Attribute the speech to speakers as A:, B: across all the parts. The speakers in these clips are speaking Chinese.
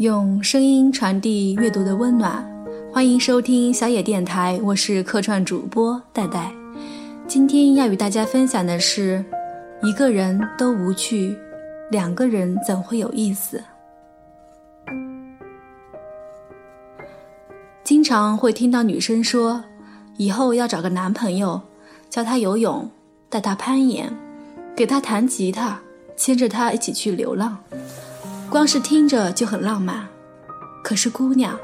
A: 用声音传递阅读的温暖，欢迎收听小野电台，我是客串主播戴戴。今天要与大家分享的是：一个人都无趣，两个人怎会有意思？经常会听到女生说，以后要找个男朋友，教他游泳，带他攀岩，给他弹吉他，牵着他一起去流浪。光是听着就很浪漫，可是姑娘，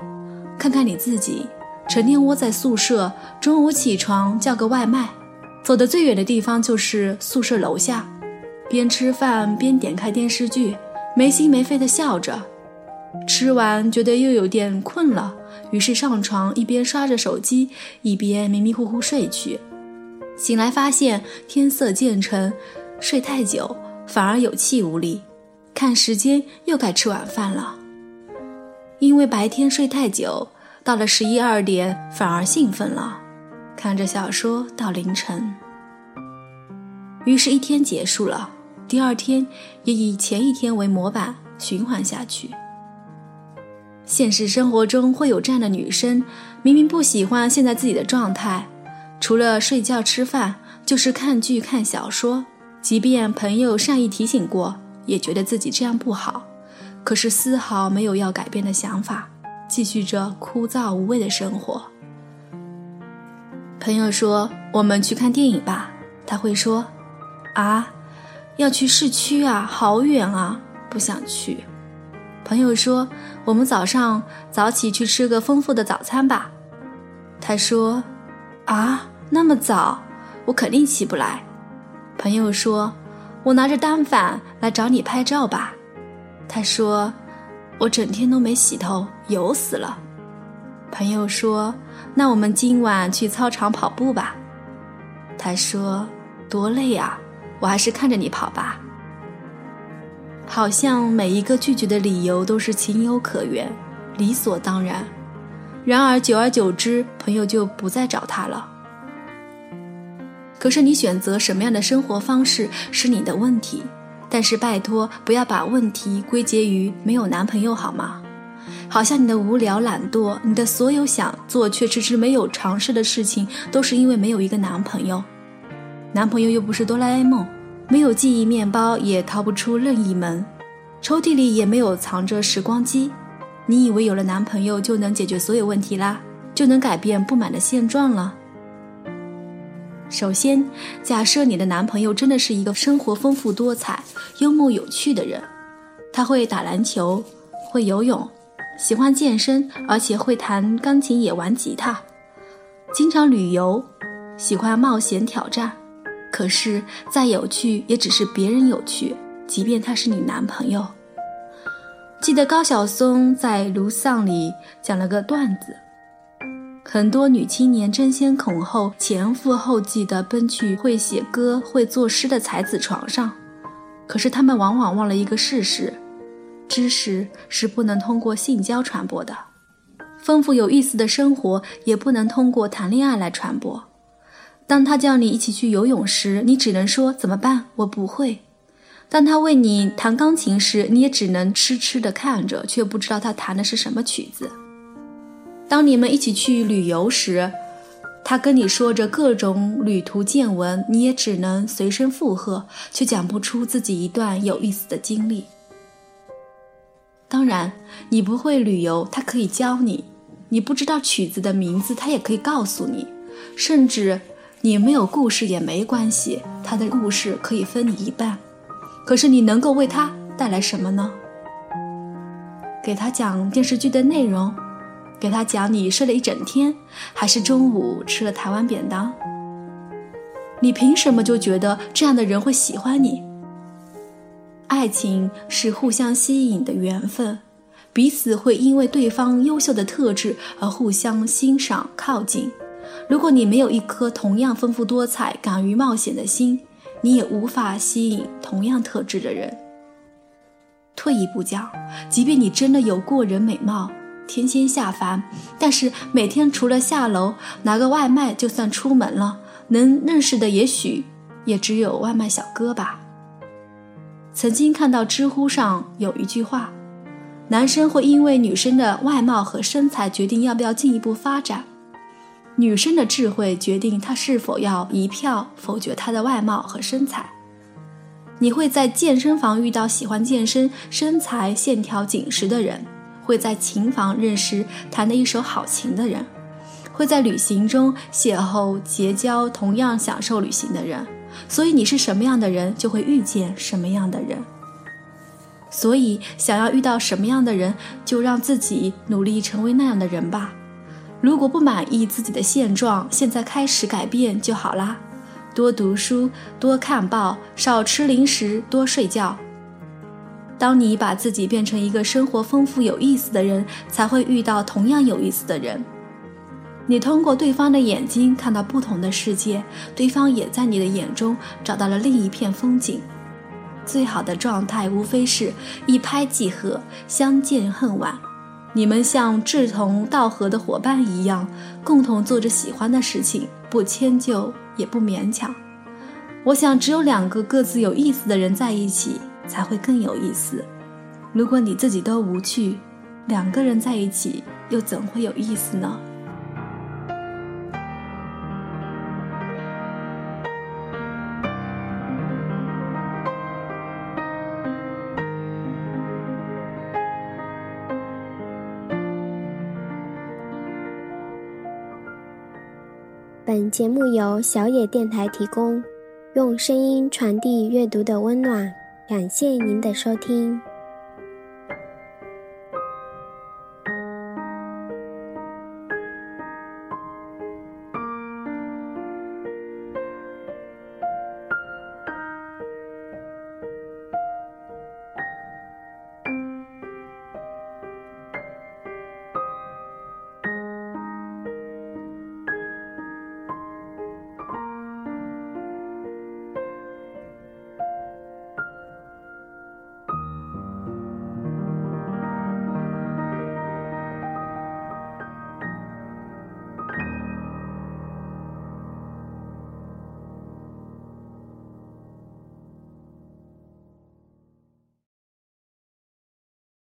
A: 看看你自己，成天窝在宿舍，中午起床叫个外卖，走的最远的地方就是宿舍楼下，边吃饭边点开电视剧，没心没肺的笑着，吃完觉得又有点困了，于是上床一边刷着手机，一边迷迷糊糊睡去，醒来发现天色渐沉，睡太久反而有气无力。看时间，又该吃晚饭了。因为白天睡太久，到了十一二点反而兴奋了，看着小说到凌晨。于是，一天结束了，第二天也以前一天为模板循环下去。现实生活中会有这样的女生，明明不喜欢现在自己的状态，除了睡觉吃饭，就是看剧看小说，即便朋友善意提醒过。也觉得自己这样不好，可是丝毫没有要改变的想法，继续着枯燥无味的生活。朋友说：“我们去看电影吧。”他会说：“啊，要去市区啊，好远啊，不想去。”朋友说：“我们早上早起去吃个丰富的早餐吧。”他说：“啊，那么早，我肯定起不来。”朋友说。我拿着单反来找你拍照吧，他说：“我整天都没洗头，油死了。”朋友说：“那我们今晚去操场跑步吧。”他说：“多累啊，我还是看着你跑吧。”好像每一个拒绝的理由都是情有可原，理所当然。然而久而久之，朋友就不再找他了。可是你选择什么样的生活方式是你的问题，但是拜托不要把问题归结于没有男朋友好吗？好像你的无聊懒惰，你的所有想做却迟迟没有尝试的事情，都是因为没有一个男朋友。男朋友又不是哆啦 A 梦，没有记忆面包也逃不出任意门，抽屉里也没有藏着时光机。你以为有了男朋友就能解决所有问题啦，就能改变不满的现状了？首先，假设你的男朋友真的是一个生活丰富多彩、幽默有趣的人，他会打篮球，会游泳，喜欢健身，而且会弹钢琴也玩吉他，经常旅游，喜欢冒险挑战。可是再有趣，也只是别人有趣，即便他是你男朋友。记得高晓松在《卢丧》里讲了个段子。很多女青年争先恐后、前赴后继地奔去会写歌、会作诗的才子床上，可是她们往往忘了一个事实：知识是不能通过性交传播的，丰富有意思的生活也不能通过谈恋爱来传播。当他叫你一起去游泳时，你只能说怎么办？我不会。当他为你弹钢琴时，你也只能痴痴地看着，却不知道他弹的是什么曲子。当你们一起去旅游时，他跟你说着各种旅途见闻，你也只能随声附和，却讲不出自己一段有意思的经历。当然，你不会旅游，他可以教你；你不知道曲子的名字，他也可以告诉你；甚至你没有故事也没关系，他的故事可以分你一半。可是你能够为他带来什么呢？给他讲电视剧的内容。给他讲你睡了一整天，还是中午吃了台湾便当？你凭什么就觉得这样的人会喜欢你？爱情是互相吸引的缘分，彼此会因为对方优秀的特质而互相欣赏靠近。如果你没有一颗同样丰富多彩、敢于冒险的心，你也无法吸引同样特质的人。退一步讲，即便你真的有过人美貌。天仙下凡，但是每天除了下楼拿个外卖，就算出门了，能认识的也许也只有外卖小哥吧。曾经看到知乎上有一句话：男生会因为女生的外貌和身材决定要不要进一步发展，女生的智慧决定他是否要一票否决她的外貌和身材。你会在健身房遇到喜欢健身、身材线条紧实的人，会在琴房认识弹得一手好琴的人，会在旅行中邂逅结交同样享受旅行的人。所以你是什么样的人，就会遇见什么样的人。所以想要遇到什么样的人，就让自己努力成为那样的人吧。如果不满意自己的现状，现在开始改变就好啦。多读书，多看报，少吃零食，多睡觉。当你把自己变成一个生活丰富有意思的人，才会遇到同样有意思的人。你通过对方的眼睛看到不同的世界，对方也在你的眼中找到了另一片风景。最好的状态无非是一拍即合，相见恨晚。你们像志同道合的伙伴一样，共同做着喜欢的事情，不迁就也不勉强。我想，只有两个各自有意思的人在一起，才会更有意思。如果你自己都无趣，两个人在一起又怎会有意思呢？
B: 本节目由小野电台提供，用声音传递阅读的温暖。感谢您的收听。